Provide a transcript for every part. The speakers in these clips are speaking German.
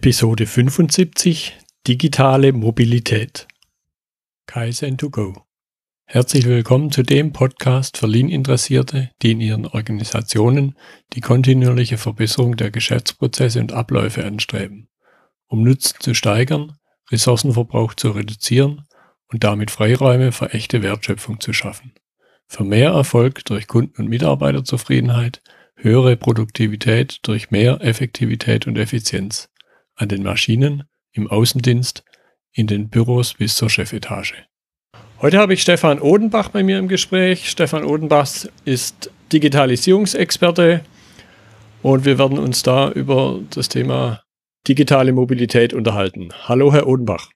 Episode 75 Digitale Mobilität. Kaizen2Go. Herzlich willkommen zu dem Podcast für Lean-Interessierte, die in ihren Organisationen die kontinuierliche Verbesserung der Geschäftsprozesse und Abläufe anstreben, um Nutzen zu steigern, Ressourcenverbrauch zu reduzieren und damit Freiräume für echte Wertschöpfung zu schaffen. Für mehr Erfolg durch Kunden- und Mitarbeiterzufriedenheit höhere Produktivität durch mehr Effektivität und Effizienz an den Maschinen, im Außendienst, in den Büros bis zur Chefetage. Heute habe ich Stefan Odenbach bei mir im Gespräch. Stefan Odenbach ist Digitalisierungsexperte und wir werden uns da über das Thema digitale Mobilität unterhalten. Hallo, Herr Odenbach.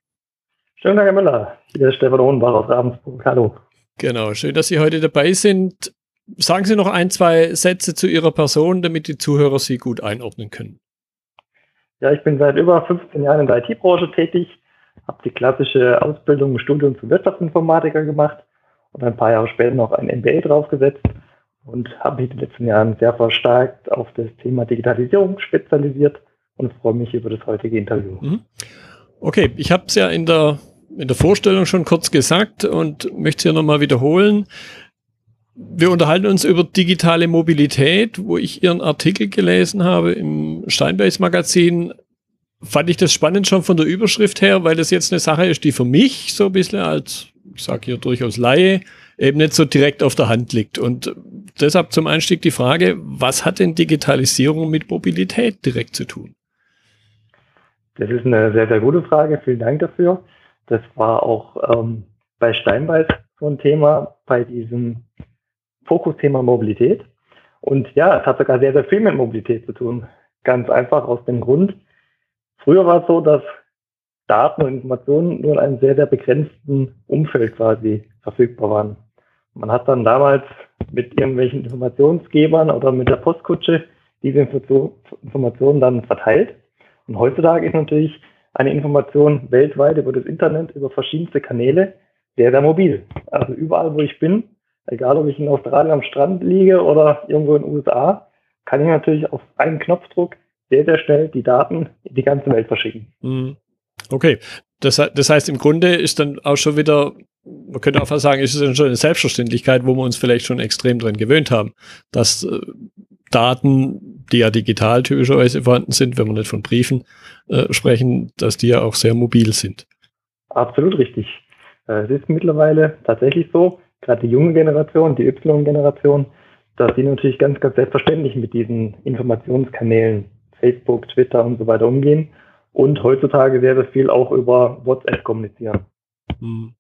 Schönen Dank, Herr Müller. Hier ist Stefan Odenbach aus Ravensburg. Hallo. Genau, schön, dass Sie heute dabei sind. Sagen Sie noch ein, zwei Sätze zu Ihrer Person, damit die Zuhörer Sie gut einordnen können. Ja, ich bin seit über 15 Jahren in der IT-Branche tätig, habe die klassische Ausbildung im Studium zum Wirtschaftsinformatiker gemacht und ein paar Jahre später noch ein MBA draufgesetzt und habe mich in den letzten Jahren sehr verstärkt auf das Thema Digitalisierung spezialisiert und freue mich über das heutige Interview. Mhm. Okay, ich habe es ja in der, in der Vorstellung schon kurz gesagt und möchte es hier nochmal wiederholen wir unterhalten uns über digitale Mobilität, wo ich Ihren Artikel gelesen habe im Steinbeis Magazin. Fand ich das spannend schon von der Überschrift her, weil das jetzt eine Sache ist, die für mich so ein bisschen als, ich sage hier durchaus Laie, eben nicht so direkt auf der Hand liegt. Und deshalb zum Einstieg die Frage, was hat denn Digitalisierung mit Mobilität direkt zu tun? Das ist eine sehr, sehr gute Frage. Vielen Dank dafür. Das war auch ähm, bei Steinbeis so ein Thema, bei diesem Fokusthema Mobilität. Und ja, es hat sogar sehr, sehr viel mit Mobilität zu tun. Ganz einfach aus dem Grund, früher war es so, dass Daten und Informationen nur in einem sehr, sehr begrenzten Umfeld quasi verfügbar waren. Man hat dann damals mit irgendwelchen Informationsgebern oder mit der Postkutsche diese Informationen dann verteilt. Und heutzutage ist natürlich eine Information weltweit über das Internet, über verschiedenste Kanäle sehr, sehr mobil. Also überall, wo ich bin, egal ob ich in Australien am Strand liege oder irgendwo in den USA, kann ich natürlich auf einen Knopfdruck sehr, sehr schnell die Daten in die ganze Welt verschicken. Mhm. Okay, das, das heißt im Grunde ist dann auch schon wieder, man könnte auch fast sagen, ist es dann schon eine Selbstverständlichkeit, wo wir uns vielleicht schon extrem dran gewöhnt haben, dass äh, Daten, die ja digital typischerweise vorhanden sind, wenn wir nicht von Briefen äh, sprechen, dass die ja auch sehr mobil sind. Absolut richtig. Äh, es ist mittlerweile tatsächlich so, gerade die junge Generation, die Y-Generation, dass sie natürlich ganz, ganz selbstverständlich mit diesen Informationskanälen, Facebook, Twitter und so weiter umgehen und heutzutage sehr, sehr viel auch über WhatsApp kommunizieren. Hm.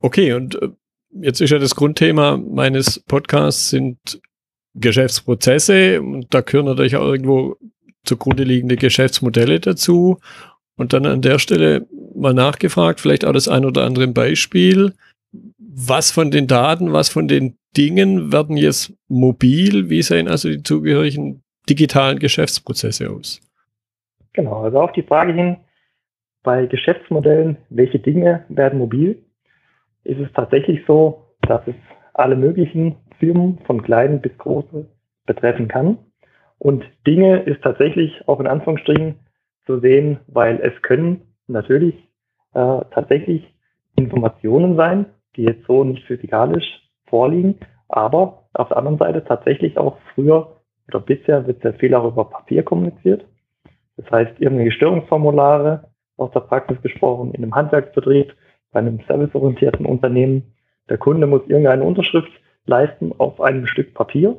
Okay, und äh, jetzt ist ja das Grundthema meines Podcasts sind Geschäftsprozesse und da gehören natürlich auch irgendwo zugrunde liegende Geschäftsmodelle dazu. Und dann an der Stelle mal nachgefragt, vielleicht auch das ein oder andere Beispiel was von den Daten, was von den Dingen werden jetzt mobil? Wie sehen also die zugehörigen digitalen Geschäftsprozesse aus? Genau, also auf die Frage hin, bei Geschäftsmodellen, welche Dinge werden mobil, ist es tatsächlich so, dass es alle möglichen Firmen von kleinen bis großen betreffen kann. Und Dinge ist tatsächlich auch in Anführungsstrichen zu sehen, weil es können natürlich äh, tatsächlich Informationen sein, die jetzt so nicht physikalisch vorliegen, aber auf der anderen Seite tatsächlich auch früher oder bisher wird sehr viel auch über Papier kommuniziert. Das heißt, irgendwelche Störungsformulare aus der Praxis gesprochen, in einem Handwerksbetrieb, bei einem serviceorientierten Unternehmen. Der Kunde muss irgendeine Unterschrift leisten auf einem Stück Papier.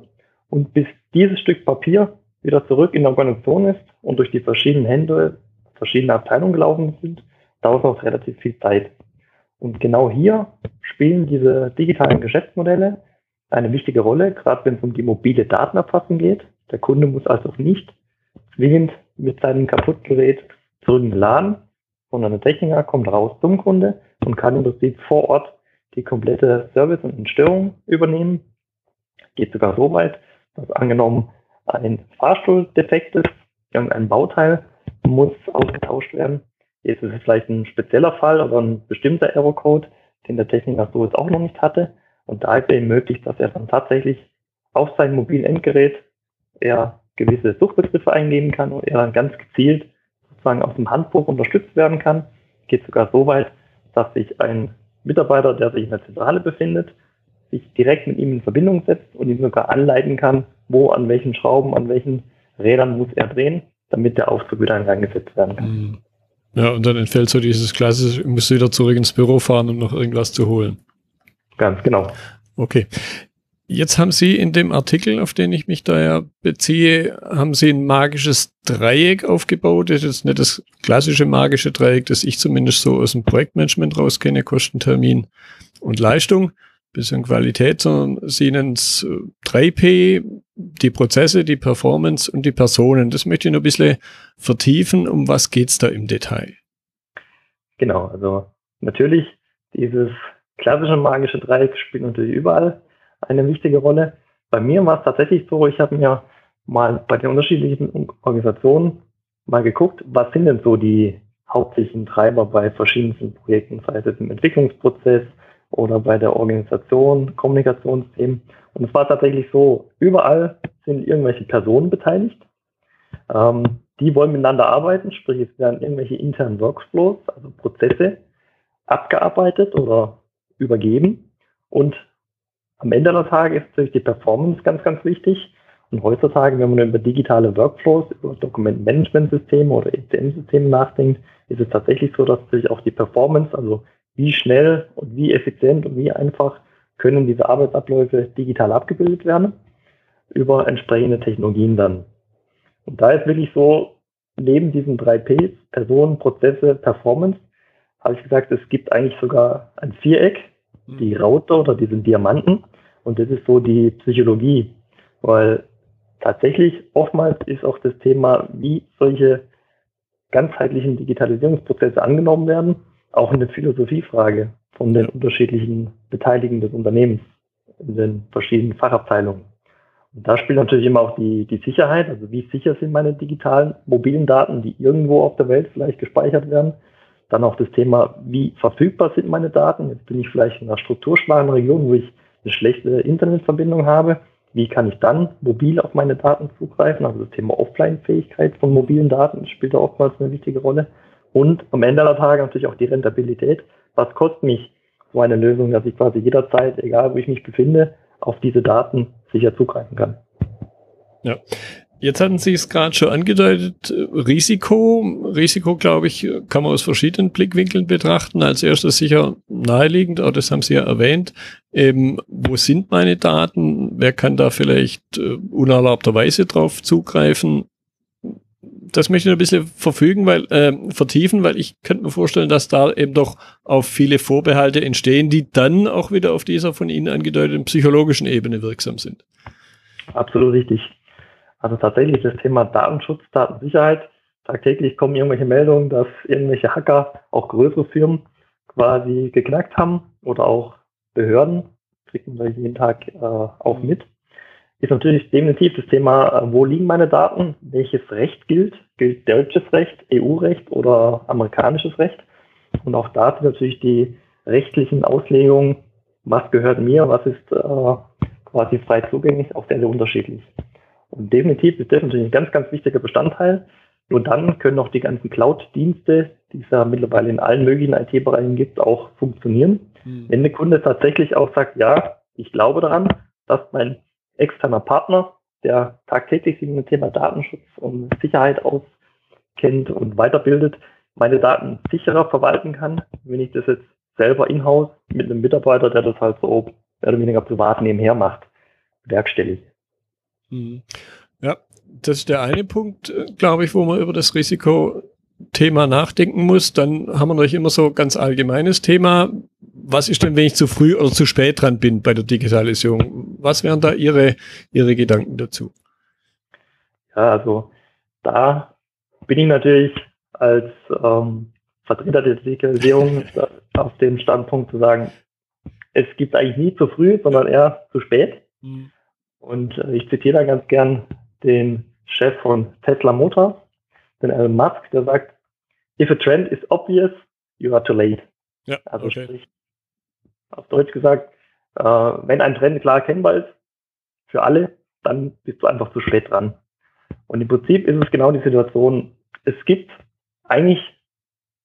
Und bis dieses Stück Papier wieder zurück in der Organisation ist und durch die verschiedenen Hände, verschiedene Abteilungen gelaufen sind, dauert auch relativ viel Zeit. Und genau hier spielen diese digitalen Geschäftsmodelle eine wichtige Rolle, gerade wenn es um die mobile Datenerfassung geht. Der Kunde muss also nicht zwingend mit seinem Kaputtgerät zurück in den Laden, sondern der Techniker kommt raus zum Kunde und kann im Prinzip vor Ort die komplette Service und Entstörung übernehmen. Geht sogar so weit, dass angenommen ein Fahrstuhl defekt ist, irgendein Bauteil muss ausgetauscht werden, Jetzt ist es vielleicht ein spezieller Fall oder ein bestimmter Error-Code, den der Techniker so jetzt auch noch nicht hatte. Und da ist eben möglich, dass er dann tatsächlich auf sein mobilen Endgerät er gewisse Suchbegriffe eingeben kann und er dann ganz gezielt sozusagen aus dem Handbuch unterstützt werden kann. Geht sogar so weit, dass sich ein Mitarbeiter, der sich in der Zentrale befindet, sich direkt mit ihm in Verbindung setzt und ihm sogar anleiten kann, wo, an welchen Schrauben, an welchen Rädern muss er drehen, damit der Aufzug wieder in Gang gesetzt werden kann. Ja, und dann entfällt so dieses klassische, musst du wieder zurück ins Büro fahren, um noch irgendwas zu holen. Ganz genau. Okay. Jetzt haben Sie in dem Artikel, auf den ich mich da ja beziehe, haben Sie ein magisches Dreieck aufgebaut. Das ist nicht das klassische magische Dreieck, das ich zumindest so aus dem Projektmanagement rauskenne, Kosten, Termin und Leistung, bisschen Qualität, sondern Sie nennen es 3P, die Prozesse, die Performance und die Personen. Das möchte ich noch ein bisschen vertiefen. Um was geht's da im Detail? Genau, also natürlich dieses klassische magische Dreieck spielt natürlich überall eine wichtige Rolle. Bei mir war es tatsächlich so, ich habe mir mal bei den unterschiedlichen Organisationen mal geguckt, was sind denn so die hauptsächlichen Treiber bei verschiedensten Projekten, sei es im Entwicklungsprozess oder bei der Organisation, Kommunikationsthemen. Und es war tatsächlich so, überall sind irgendwelche Personen beteiligt. Ähm, die wollen miteinander arbeiten, sprich es werden irgendwelche internen Workflows, also Prozesse, abgearbeitet oder übergeben. Und am Ende der Tage ist natürlich die Performance ganz, ganz wichtig. Und heutzutage, wenn man über digitale Workflows, über Dokumentmanagementsysteme oder ECM-Systeme nachdenkt, ist es tatsächlich so, dass natürlich auch die Performance, also wie schnell und wie effizient und wie einfach können diese Arbeitsabläufe digital abgebildet werden über entsprechende Technologien dann. Und da ist wirklich so, neben diesen drei Ps, Personen, Prozesse, Performance, habe ich gesagt, es gibt eigentlich sogar ein Viereck, mhm. die Raute oder diesen Diamanten. Und das ist so die Psychologie, weil tatsächlich oftmals ist auch das Thema, wie solche ganzheitlichen Digitalisierungsprozesse angenommen werden, auch eine Philosophiefrage von den unterschiedlichen Beteiligten des Unternehmens in den verschiedenen Fachabteilungen. Und da spielt natürlich immer auch die, die Sicherheit, also wie sicher sind meine digitalen mobilen Daten, die irgendwo auf der Welt vielleicht gespeichert werden. Dann auch das Thema, wie verfügbar sind meine Daten. Jetzt bin ich vielleicht in einer strukturschwachen Region, wo ich eine schlechte Internetverbindung habe. Wie kann ich dann mobil auf meine Daten zugreifen? Also das Thema Offline-Fähigkeit von mobilen Daten spielt da oftmals eine wichtige Rolle. Und am Ende der Tage natürlich auch die Rentabilität. Was kostet mich so eine Lösung, dass ich quasi jederzeit, egal wo ich mich befinde, auf diese Daten sicher zugreifen kann? Ja. Jetzt hatten Sie es gerade schon angedeutet, Risiko. Risiko, glaube ich, kann man aus verschiedenen Blickwinkeln betrachten. Als erstes sicher naheliegend, auch das haben Sie ja erwähnt. Eben, wo sind meine Daten? Wer kann da vielleicht äh, unerlaubterweise drauf zugreifen? Das möchte ich ein bisschen verfügen, weil, äh, vertiefen, weil ich könnte mir vorstellen, dass da eben doch auf viele Vorbehalte entstehen, die dann auch wieder auf dieser von Ihnen angedeuteten psychologischen Ebene wirksam sind. Absolut richtig. Also tatsächlich das Thema Datenschutz, Datensicherheit. Tagtäglich kommen irgendwelche Meldungen, dass irgendwelche Hacker, auch größere Firmen, quasi geknackt haben oder auch Behörden, kriegen wir jeden Tag äh, auch mit ist natürlich definitiv das Thema, äh, wo liegen meine Daten, welches Recht gilt, gilt deutsches Recht, EU-Recht oder amerikanisches Recht. Und auch da sind natürlich die rechtlichen Auslegungen, was gehört mir, was ist äh, quasi frei zugänglich, auch sehr, sehr unterschiedlich. Und definitiv ist das natürlich ein ganz, ganz wichtiger Bestandteil. Nur dann können auch die ganzen Cloud-Dienste, die es ja mittlerweile in allen möglichen IT-Bereichen gibt, auch funktionieren. Hm. Wenn der Kunde tatsächlich auch sagt, ja, ich glaube daran, dass mein externer Partner, der tagtäglich sich mit dem Thema Datenschutz und Sicherheit auskennt und weiterbildet, meine Daten sicherer verwalten kann, wenn ich das jetzt selber in-house mit einem Mitarbeiter, der das halt so mehr oder weniger privat nebenher macht, werkstellig. Mhm. Ja, das ist der eine Punkt, äh, glaube ich, wo man über das Risikothema nachdenken muss. Dann haben wir natürlich immer so ganz allgemeines Thema was ist denn, wenn ich zu früh oder zu spät dran bin bei der Digitalisierung? Was wären da Ihre, Ihre Gedanken dazu? Ja, also da bin ich natürlich als ähm, Vertreter der Digitalisierung auf dem Standpunkt zu sagen, es gibt eigentlich nie zu früh, sondern eher zu spät. Mhm. Und äh, ich zitiere da ganz gern den Chef von Tesla Motors, den Elon Musk, der sagt, if a trend is obvious, you are too late. Ja, also okay. sprich, auf Deutsch gesagt, äh, wenn ein Trend klar erkennbar ist für alle, dann bist du einfach zu spät dran. Und im Prinzip ist es genau die Situation, es gibt eigentlich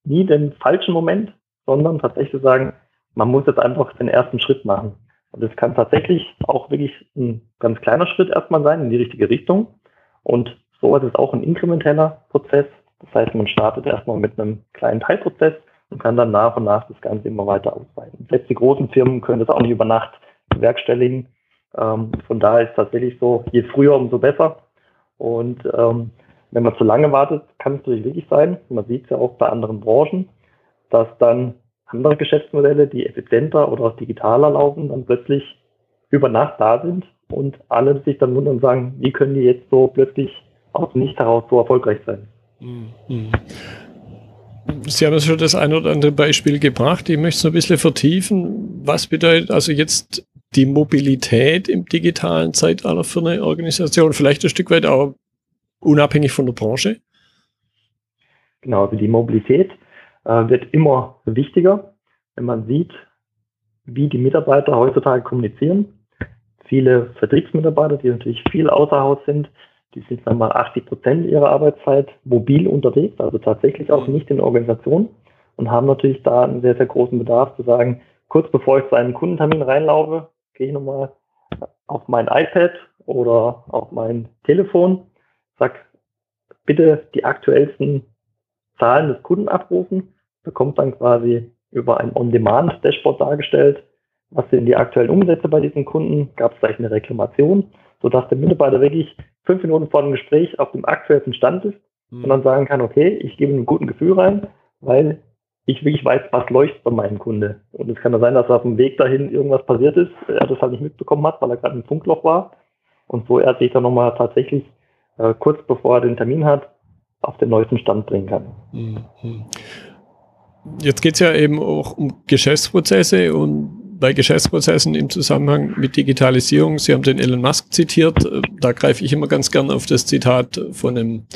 nie den falschen Moment, sondern tatsächlich zu sagen, man muss jetzt einfach den ersten Schritt machen. Und es kann tatsächlich auch wirklich ein ganz kleiner Schritt erstmal sein in die richtige Richtung. Und sowas ist auch ein inkrementeller Prozess. Das heißt, man startet erstmal mit einem kleinen Teilprozess und kann dann nach und nach das Ganze immer weiter ausweiten. Selbst die großen Firmen können das auch nicht über Nacht bewerkstelligen. Ähm, von daher ist es tatsächlich so, je früher, umso besser. Und ähm, wenn man zu lange wartet, kann es natürlich wirklich sein, man sieht es ja auch bei anderen Branchen, dass dann andere Geschäftsmodelle, die effizienter oder digitaler laufen, dann plötzlich über Nacht da sind und alle sich dann wundern und sagen, wie können die jetzt so plötzlich aus dem Nichts heraus so erfolgreich sein. Mhm. Sie haben schon das ein oder andere Beispiel gebracht. Ich möchte es noch ein bisschen vertiefen. Was bedeutet also jetzt die Mobilität im digitalen Zeitalter für eine Organisation? Vielleicht ein Stück weit auch unabhängig von der Branche? Genau, also die Mobilität äh, wird immer wichtiger, wenn man sieht, wie die Mitarbeiter heutzutage kommunizieren. Viele Vertriebsmitarbeiter, die natürlich viel außer Haus sind, die sind dann mal 80 Prozent ihrer Arbeitszeit mobil unterwegs, also tatsächlich auch nicht in der Organisation und haben natürlich da einen sehr, sehr großen Bedarf zu sagen, kurz bevor ich zu einem Kundentermin reinlaufe, gehe ich nochmal auf mein iPad oder auf mein Telefon, sag bitte die aktuellsten Zahlen des Kunden abrufen, bekommt dann quasi über ein On-Demand-Dashboard dargestellt, was sind die aktuellen Umsätze bei diesen Kunden, gab es vielleicht eine Reklamation, sodass der Mitarbeiter wirklich fünf Minuten vor dem Gespräch auf dem aktuellsten Stand ist mhm. und dann sagen kann, okay, ich gebe einen guten Gefühl rein, weil ich wirklich weiß, was leuchtet bei meinem Kunde. Und es kann ja sein, dass auf dem Weg dahin irgendwas passiert ist, er das halt nicht mitbekommen hat, weil er gerade im Funkloch war. Und so er sich dann nochmal tatsächlich äh, kurz bevor er den Termin hat, auf den neuesten Stand bringen kann. Mhm. Jetzt geht es ja eben auch um Geschäftsprozesse und bei Geschäftsprozessen im Zusammenhang mit Digitalisierung, Sie haben den Elon Musk zitiert, äh, da greife ich immer ganz gern auf das Zitat von einem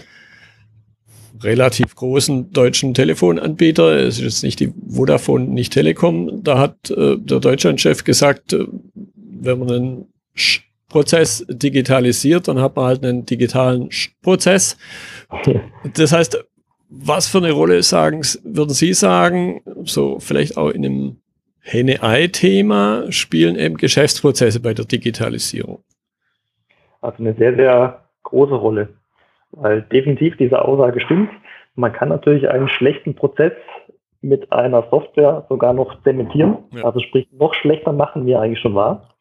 relativ großen deutschen Telefonanbieter. Es ist jetzt nicht die Vodafone, nicht Telekom. Da hat äh, der Deutschlandchef gesagt, äh, wenn man einen Prozess digitalisiert, dann hat man halt einen digitalen Prozess. Das heißt, was für eine Rolle sagen, würden Sie sagen, so vielleicht auch in einem Henne-Ei-Thema spielen eben Geschäftsprozesse bei der Digitalisierung? Also eine sehr, sehr große Rolle, weil definitiv diese Aussage stimmt. Man kann natürlich einen schlechten Prozess mit einer Software sogar noch zementieren, ja. also sprich noch schlechter machen, wie er eigentlich schon war.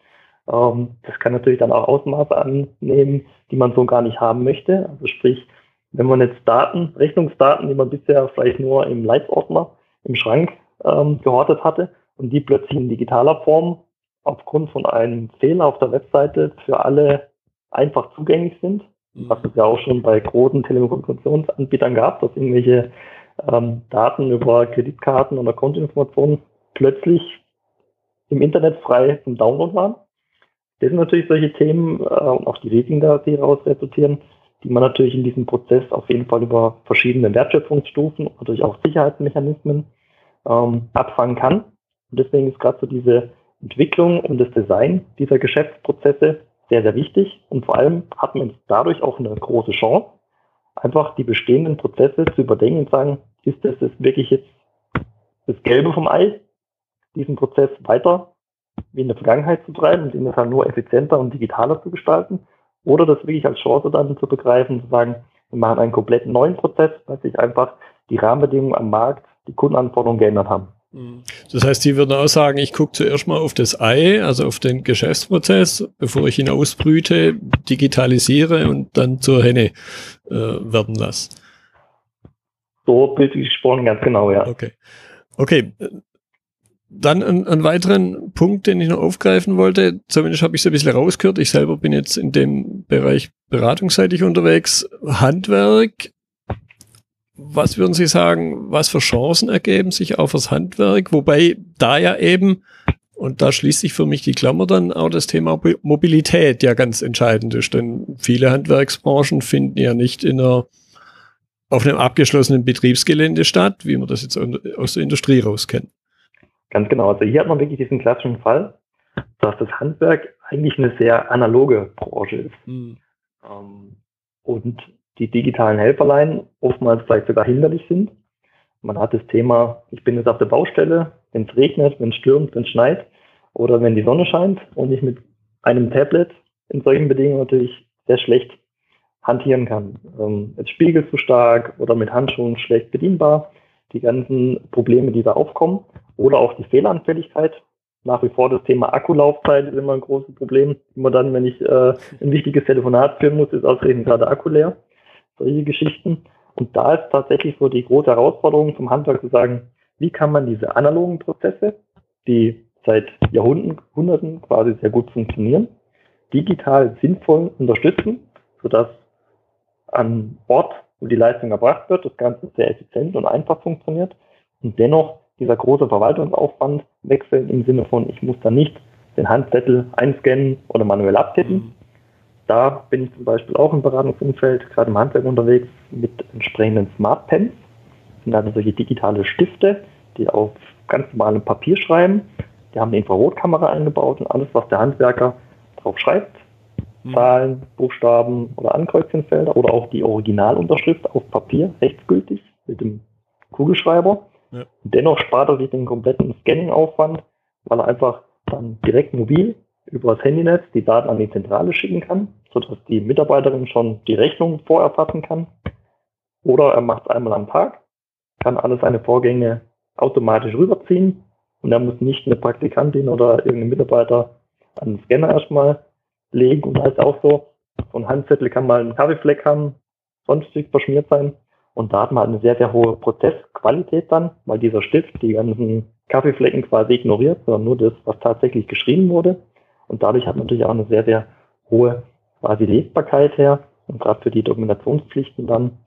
Ähm, das kann natürlich dann auch Ausmaße annehmen, die man so gar nicht haben möchte. Also sprich, wenn man jetzt Daten, Rechnungsdaten, die man bisher vielleicht nur im Leitsordner im Schrank ähm, gehortet hatte und die plötzlich in digitaler Form aufgrund von einem Fehler auf der Webseite für alle einfach zugänglich sind, mhm. was es ja auch schon bei großen Telekommunikationsanbietern gab, dass irgendwelche ähm, Daten über Kreditkarten oder Kontoinformationen plötzlich im Internet frei zum Download waren. Das sind natürlich solche Themen äh, und auch die Risiken, die daraus resultieren, die man natürlich in diesem Prozess auf jeden Fall über verschiedene Wertschöpfungsstufen und durch auch Sicherheitsmechanismen ähm, abfangen kann. Und deswegen ist gerade so diese Entwicklung und das Design dieser Geschäftsprozesse sehr, sehr wichtig. Und vor allem hat man dadurch auch eine große Chance, einfach die bestehenden Prozesse zu überdenken und sagen, ist das wirklich jetzt das Gelbe vom Ei, diesen Prozess weiter wie in der Vergangenheit zu treiben und ihn halt nur effizienter und digitaler zu gestalten? Oder das wirklich als Chance dann zu begreifen, zu sagen, wir machen einen komplett neuen Prozess, weil sich einfach die Rahmenbedingungen am Markt, die Kundenanforderungen geändert haben. Das heißt, die würden auch sagen, ich gucke zuerst mal auf das Ei, also auf den Geschäftsprozess, bevor ich ihn ausbrüte, digitalisiere und dann zur Henne äh, werden lasse. So bildlich gesprochen, ganz genau, ja. Okay. Okay, dann einen, einen weiteren Punkt, den ich noch aufgreifen wollte, zumindest habe ich es ein bisschen rausgehört. Ich selber bin jetzt in dem Bereich beratungsseitig unterwegs. Handwerk. Was würden Sie sagen, was für Chancen ergeben sich auch fürs Handwerk? Wobei da ja eben, und da schließt sich für mich die Klammer dann auch das Thema Mobilität ja ganz entscheidend ist, denn viele Handwerksbranchen finden ja nicht in einer, auf einem abgeschlossenen Betriebsgelände statt, wie man das jetzt aus der Industrie raus kennt. Ganz genau. Also hier hat man wirklich diesen klassischen Fall, dass das Handwerk eigentlich eine sehr analoge Branche ist. Mhm. Ähm, und die digitalen Helferlein oftmals vielleicht sogar hinderlich sind, Man hat das Thema, ich bin jetzt auf der Baustelle, wenn es regnet, wenn es stürmt, wenn es schneit oder wenn die Sonne scheint und ich mit einem Tablet in solchen Bedingungen natürlich sehr schlecht hantieren kann. Ähm, es spiegelt zu stark oder mit Handschuhen schlecht bedienbar. Die ganzen Probleme, die da aufkommen oder auch die Fehleranfälligkeit. Nach wie vor das Thema Akkulaufzeit ist immer ein großes Problem. Immer dann, wenn ich äh, ein wichtiges Telefonat führen muss, ist ausgerechnet gerade Akku leer. Solche Geschichten. Und da ist tatsächlich so die große Herausforderung zum Handwerk zu sagen, wie kann man diese analogen Prozesse, die seit Jahrhunderten quasi sehr gut funktionieren, digital sinnvoll unterstützen, sodass an Ort, wo die Leistung erbracht wird, das Ganze sehr effizient und einfach funktioniert und dennoch dieser große Verwaltungsaufwand wechselt im Sinne von, ich muss da nicht den Handzettel einscannen oder manuell abtippen. Mhm. Da bin ich zum Beispiel auch im Beratungsumfeld, gerade im Handwerk unterwegs, mit entsprechenden Smart Pens. Das sind also solche digitale Stifte, die auf ganz normalem Papier schreiben. Die haben eine Infrarotkamera eingebaut und alles, was der Handwerker drauf schreibt, hm. Zahlen, Buchstaben oder Ankreuzchenfelder oder auch die Originalunterschrift auf Papier, rechtsgültig mit dem Kugelschreiber. Ja. Dennoch spart er sich den kompletten Scanning-Aufwand, weil er einfach dann direkt mobil über das Handynetz die Daten an die Zentrale schicken kann, sodass die Mitarbeiterin schon die Rechnung vorerfassen kann. Oder er macht es einmal am Tag, kann alle seine Vorgänge automatisch rüberziehen und er muss nicht eine Praktikantin oder irgendeinen Mitarbeiter an den Scanner erstmal legen. Und da ist auch so, so ein Handzettel kann mal einen Kaffeefleck haben, sonstig verschmiert sein. Und da hat man eine sehr, sehr hohe Prozessqualität dann, weil dieser Stift die ganzen Kaffeeflecken quasi ignoriert, sondern nur das, was tatsächlich geschrieben wurde. Und dadurch hat man natürlich auch eine sehr, sehr hohe quasi Lesbarkeit her. Und gerade für die Dokumentationspflichten dann,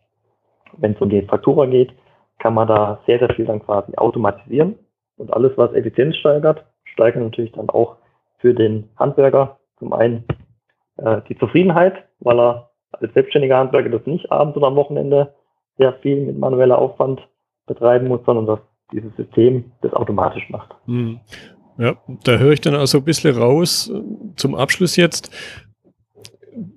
wenn es um die Faktura geht, kann man da sehr, sehr viel dann quasi automatisieren. Und alles, was Effizienz steigert, steigert natürlich dann auch für den Handwerker zum einen äh, die Zufriedenheit, weil er als selbstständiger Handwerker das nicht abends oder am Wochenende sehr viel mit manueller Aufwand betreiben muss, sondern dass dieses System das automatisch macht. Hm. Ja, da höre ich dann also ein bisschen raus zum Abschluss jetzt.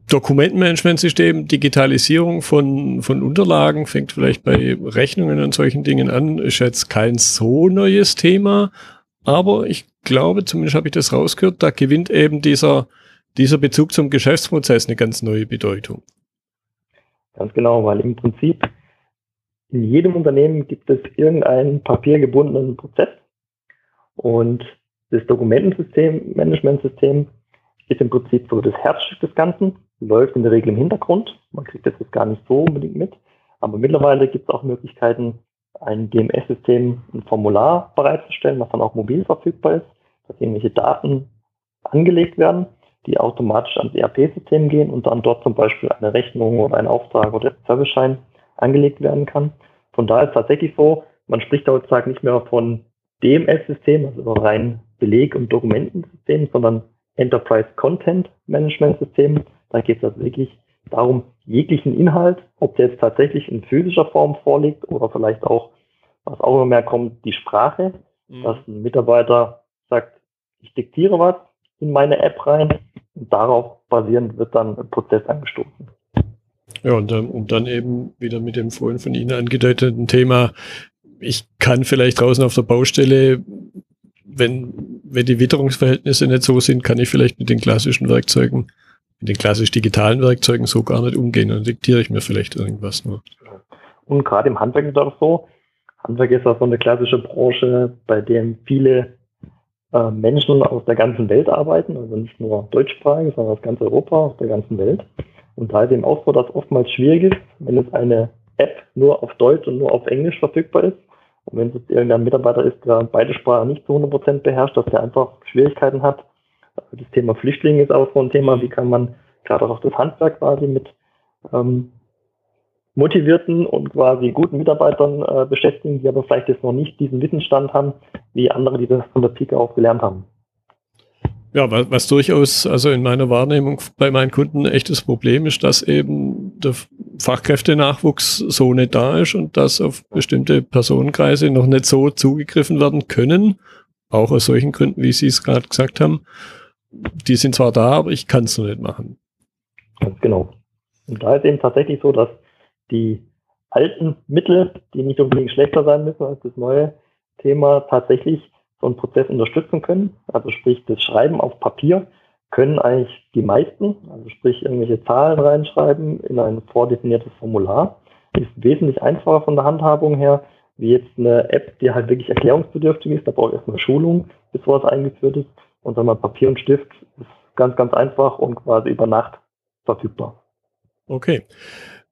Dokumentenmanagementsystem, Digitalisierung von, von Unterlagen fängt vielleicht bei Rechnungen und solchen Dingen an, ist jetzt kein so neues Thema, aber ich glaube, zumindest habe ich das rausgehört, da gewinnt eben dieser, dieser Bezug zum Geschäftsprozess eine ganz neue Bedeutung. Ganz genau, weil im Prinzip in jedem Unternehmen gibt es irgendeinen papiergebundenen Prozess und das Dokumentensystem, Managementsystem ist im Prinzip so das Herzstück des Ganzen, läuft in der Regel im Hintergrund. Man kriegt das jetzt gar nicht so unbedingt mit. Aber mittlerweile gibt es auch Möglichkeiten, ein DMS-System, ein Formular bereitzustellen, was dann auch mobil verfügbar ist, dass irgendwelche Daten angelegt werden, die automatisch ans ERP-System gehen und dann dort zum Beispiel eine Rechnung oder ein Auftrag oder ein Serviceschein angelegt werden kann. Von daher ist es tatsächlich so, man spricht heutzutage nicht mehr von DMS-System, also rein Beleg- und Dokumentensystem, sondern Enterprise Content Management System. Da geht es also wirklich darum, jeglichen Inhalt, ob der jetzt tatsächlich in physischer Form vorliegt oder vielleicht auch, was auch immer mehr kommt, die Sprache, mhm. dass ein Mitarbeiter sagt, ich diktiere was in meine App rein und darauf basierend wird dann ein Prozess angestoßen. Ja, und dann, und dann eben wieder mit dem vorhin von Ihnen angedeuteten Thema, ich kann vielleicht draußen auf der Baustelle, wenn, wenn die Witterungsverhältnisse nicht so sind, kann ich vielleicht mit den klassischen Werkzeugen mit den klassisch digitalen Werkzeugen so gar nicht umgehen. Dann diktiere ich mir vielleicht irgendwas nur. Und gerade im Handwerk ist das so. Handwerk ist auch so eine klassische Branche, bei der viele äh, Menschen aus der ganzen Welt arbeiten, also nicht nur deutschsprachig, sondern aus ganz Europa, aus der ganzen Welt. Und da ist eben auch so, dass oftmals schwierig ist, wenn es eine App nur auf Deutsch und nur auf Englisch verfügbar ist. Und wenn es irgendein Mitarbeiter ist, der beide Sprachen nicht zu 100% beherrscht, dass der einfach Schwierigkeiten hat, das Thema Flüchtlinge ist auch so ein Thema. Wie kann man gerade auch das Handwerk quasi mit ähm, motivierten und quasi guten Mitarbeitern äh, beschäftigen, die aber vielleicht jetzt noch nicht diesen Wissensstand haben, wie andere, die das von der Pike auf gelernt haben. Ja, was, was durchaus, also in meiner Wahrnehmung bei meinen Kunden ein echtes Problem ist, dass eben der Fachkräftenachwuchs so nicht da ist und dass auf bestimmte Personenkreise noch nicht so zugegriffen werden können, auch aus solchen Gründen, wie Sie es gerade gesagt haben die sind zwar da, aber ich kann es noch nicht machen. Ganz genau. Und da ist eben tatsächlich so, dass die alten Mittel, die nicht unbedingt schlechter sein müssen als das neue Thema, tatsächlich so einen Prozess unterstützen können. Also sprich, das Schreiben auf Papier können eigentlich die meisten, also sprich irgendwelche Zahlen reinschreiben in ein vordefiniertes Formular. Ist wesentlich einfacher von der Handhabung her, wie jetzt eine App, die halt wirklich erklärungsbedürftig ist. Da brauche ich erstmal Schulung, bis sowas eingeführt ist. Und dann mal Papier und Stift ist ganz, ganz einfach und quasi über Nacht verfügbar. Okay.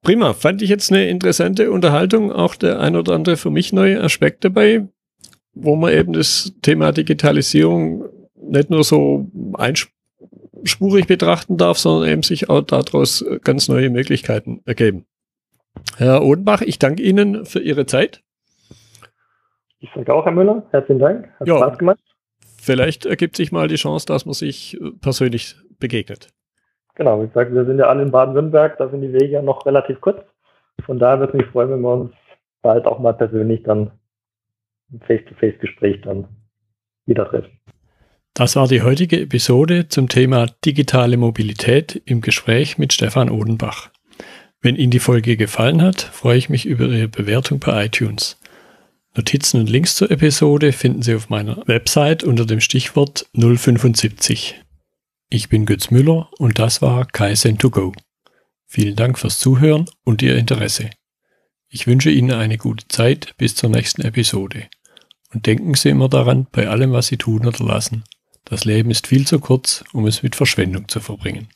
Prima. Fand ich jetzt eine interessante Unterhaltung. Auch der ein oder andere für mich neue Aspekt dabei, wo man eben das Thema Digitalisierung nicht nur so einspurig betrachten darf, sondern eben sich auch daraus ganz neue Möglichkeiten ergeben. Herr Odenbach, ich danke Ihnen für Ihre Zeit. Ich sage auch, Herr Müller, herzlichen Dank. Hat ja, Spaß gemacht. Vielleicht ergibt sich mal die Chance, dass man sich persönlich begegnet. Genau, wie gesagt, wir sind ja alle in Baden-Württemberg, da sind die Wege ja noch relativ kurz. Von daher würde es mich freuen, wenn wir uns bald auch mal persönlich dann im Face-to-Face-Gespräch dann wieder treffen. Das war die heutige Episode zum Thema digitale Mobilität im Gespräch mit Stefan Odenbach. Wenn Ihnen die Folge gefallen hat, freue ich mich über Ihre Bewertung bei iTunes. Notizen und Links zur Episode finden Sie auf meiner Website unter dem Stichwort 075. Ich bin Götz Müller und das war Kaizen2Go. Vielen Dank fürs Zuhören und Ihr Interesse. Ich wünsche Ihnen eine gute Zeit bis zur nächsten Episode. Und denken Sie immer daran, bei allem, was Sie tun oder lassen. Das Leben ist viel zu kurz, um es mit Verschwendung zu verbringen.